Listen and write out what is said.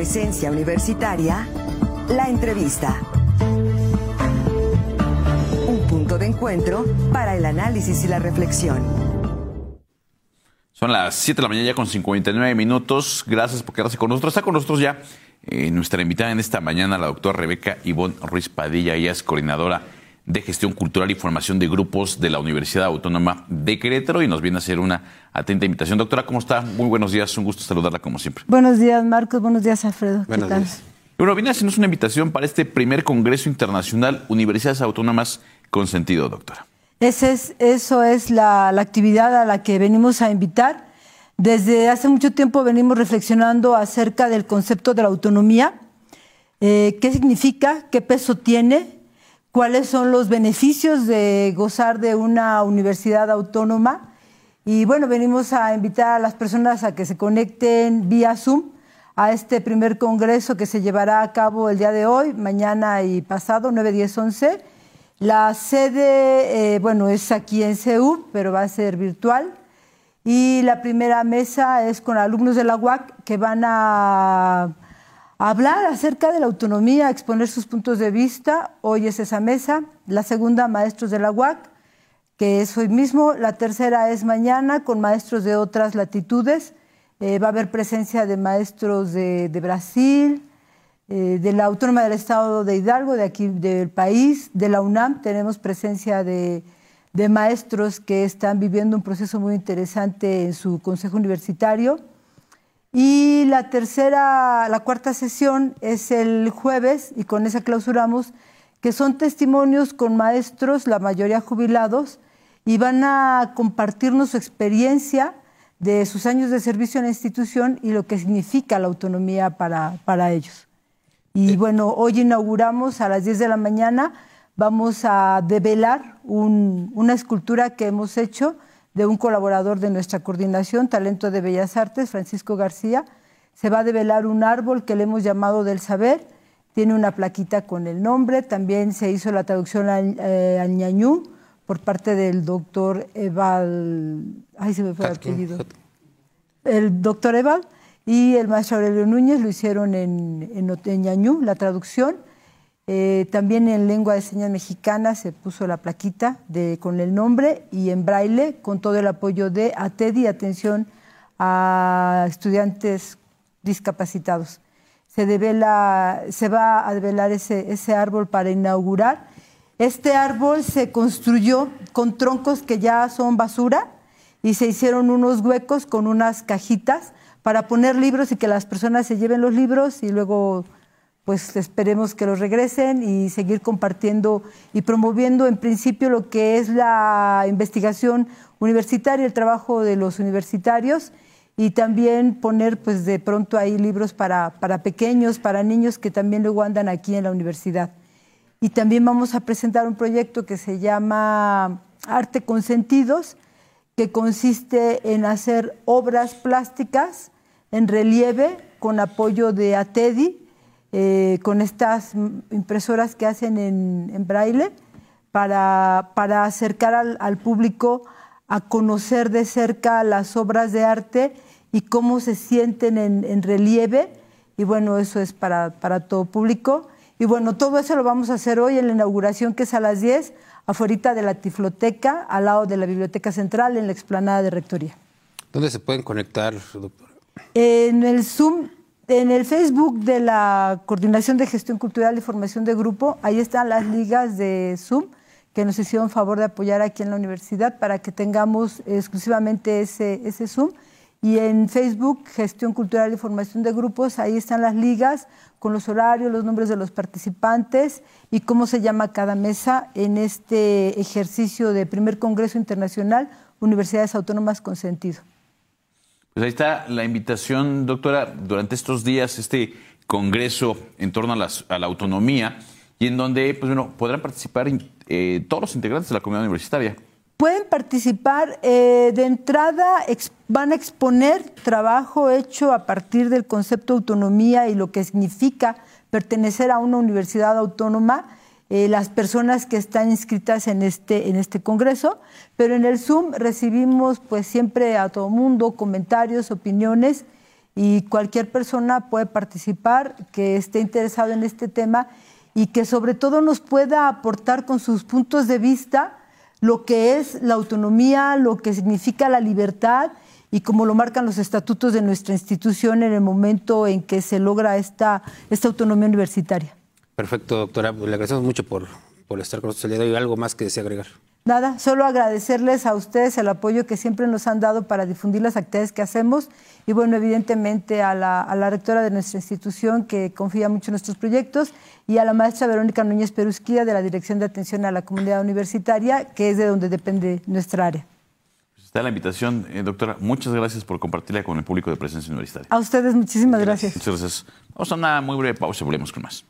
presencia universitaria, la entrevista. Un punto de encuentro para el análisis y la reflexión. Son las 7 de la mañana ya con 59 minutos. Gracias por quedarse con nosotros. Está con nosotros ya eh, nuestra invitada en esta mañana, la doctora Rebeca Ivonne Ruiz Padilla. Ella es coordinadora de Gestión Cultural y Formación de Grupos de la Universidad Autónoma de Querétaro y nos viene a hacer una atenta invitación. Doctora, ¿cómo está? Muy buenos días, un gusto saludarla como siempre. Buenos días, Marcos. Buenos días, Alfredo. Buenos ¿Qué tal? días. Bueno, viene a hacernos una invitación para este primer Congreso Internacional Universidades Autónomas con sentido, doctora. Ese es, eso es la, la actividad a la que venimos a invitar. Desde hace mucho tiempo venimos reflexionando acerca del concepto de la autonomía, eh, qué significa, qué peso tiene, cuáles son los beneficios de gozar de una universidad autónoma. Y bueno, venimos a invitar a las personas a que se conecten vía Zoom a este primer congreso que se llevará a cabo el día de hoy, mañana y pasado, 9, 10, 11. La sede, eh, bueno, es aquí en CEU, pero va a ser virtual. Y la primera mesa es con alumnos de la UAC que van a hablar acerca de la autonomía, exponer sus puntos de vista. Hoy es esa mesa. La segunda, maestros de la UAC, que es hoy mismo. La tercera es mañana con maestros de otras latitudes. Eh, va a haber presencia de maestros de, Brasil, eh, de la Autónoma del Estado de Hidalgo, de aquí del país, de la UNAM. Tenemos presencia de maestros que están viviendo un proceso muy interesante en su consejo universitario. Y la tercera, la cuarta sesión es el jueves, y con esa clausuramos, que son testimonios con maestros, la mayoría jubilados, y van a compartirnos su experiencia de sus años de servicio en la institución y lo que significa la autonomía para, para ellos. Y bueno, hoy inauguramos a las 10 de la mañana, vamos a develar un- una escultura que hemos hecho de un colaborador de nuestra coordinación, Talento de Bellas Artes, Francisco García. Se va a develar un árbol que le hemos llamado del saber, tiene una plaquita con el nombre, también se hizo la traducción al, eh, ñañú por parte del doctor Eval, ay se me fue el apellido, el doctor Eval y el maestro Aurelio Núñez lo hicieron en, en, en ñañú, la traducción. Eh, también en lengua de señas mexicana se puso la plaquita con el nombre y en braille con todo el apoyo de ATEDI, atención a estudiantes discapacitados. Se, se va a develar ese, ese árbol para inaugurar. Este árbol se construyó con troncos que ya son basura y se hicieron unos huecos con unas cajitas para poner libros y que las personas se lleven los libros y luego pues esperemos que los regresen y seguir compartiendo y promoviendo en principio lo que es la investigación universitaria, el trabajo de los universitarios y también poner pues de pronto ahí libros para, para pequeños, para niños que también luego andan aquí en la universidad. Y también vamos a presentar un proyecto que se llama Arte con Sentidos, que consiste en hacer obras plásticas en relieve con apoyo de ATEDI, eh, con estas impresoras que hacen en, en braille, para, para acercar al, al público a conocer de cerca las obras de arte y cómo se sienten en, en relieve. Y bueno, eso es para, para todo público. Y bueno, todo eso lo vamos a hacer hoy en la inauguración que es a las 10, afuera de la Tifloteca, al lado de la Biblioteca Central, en la explanada de Rectoría. ¿Dónde se pueden conectar, doctora? En el Zoom, en el Facebook de la Coordinación de Gestión Cultural y Formación de Grupo, ahí están las ligas de Zoom que nos hicieron favor de apoyar aquí en la universidad para que tengamos exclusivamente ese, Zoom. Y en Facebook, Gestión Cultural y Formación de Grupos, ahí están las ligas con los horarios, los nombres de los participantes y cómo se llama cada mesa en este ejercicio de primer Congreso Internacional Universidades Autónomas con Sentido. Pues ahí está la invitación, doctora, durante estos días, este congreso en torno a, las- a la autonomía y en donde pues, bueno, podrán participar eh, todos los integrantes de la comunidad universitaria. Pueden participar eh, de entrada, van a exponer trabajo hecho a partir del concepto de autonomía y lo que significa pertenecer a una universidad autónoma, eh, las personas que están inscritas en este, en este congreso, pero en el Zoom recibimos pues siempre a todo mundo comentarios, opiniones y cualquier persona puede participar que esté interesado en este tema y que sobre todo nos pueda aportar con sus puntos de vista lo que es la autonomía, lo que significa la libertad y como lo marcan los estatutos de nuestra institución en el momento en que se logra esta, esta autonomía universitaria. Perfecto, doctora. Le agradecemos mucho por, por estar con nosotros el día de hoy. ¿Algo más que desea agregar? Nada, solo agradecerles a ustedes el apoyo que siempre nos han dado para difundir las actividades que hacemos y bueno, evidentemente a la, a la rectora de nuestra institución que confía mucho en nuestros proyectos y a la maestra Verónica Núñez Perusquía de la Dirección de Atención a la Comunidad Universitaria, que es de donde depende nuestra área. Pues está la invitación, eh, doctora. Muchas gracias por compartirla con el público de Presencia Universitaria. A ustedes muchísimas gracias. Muchas gracias. Vamos a una muy breve pausa y volvemos con más.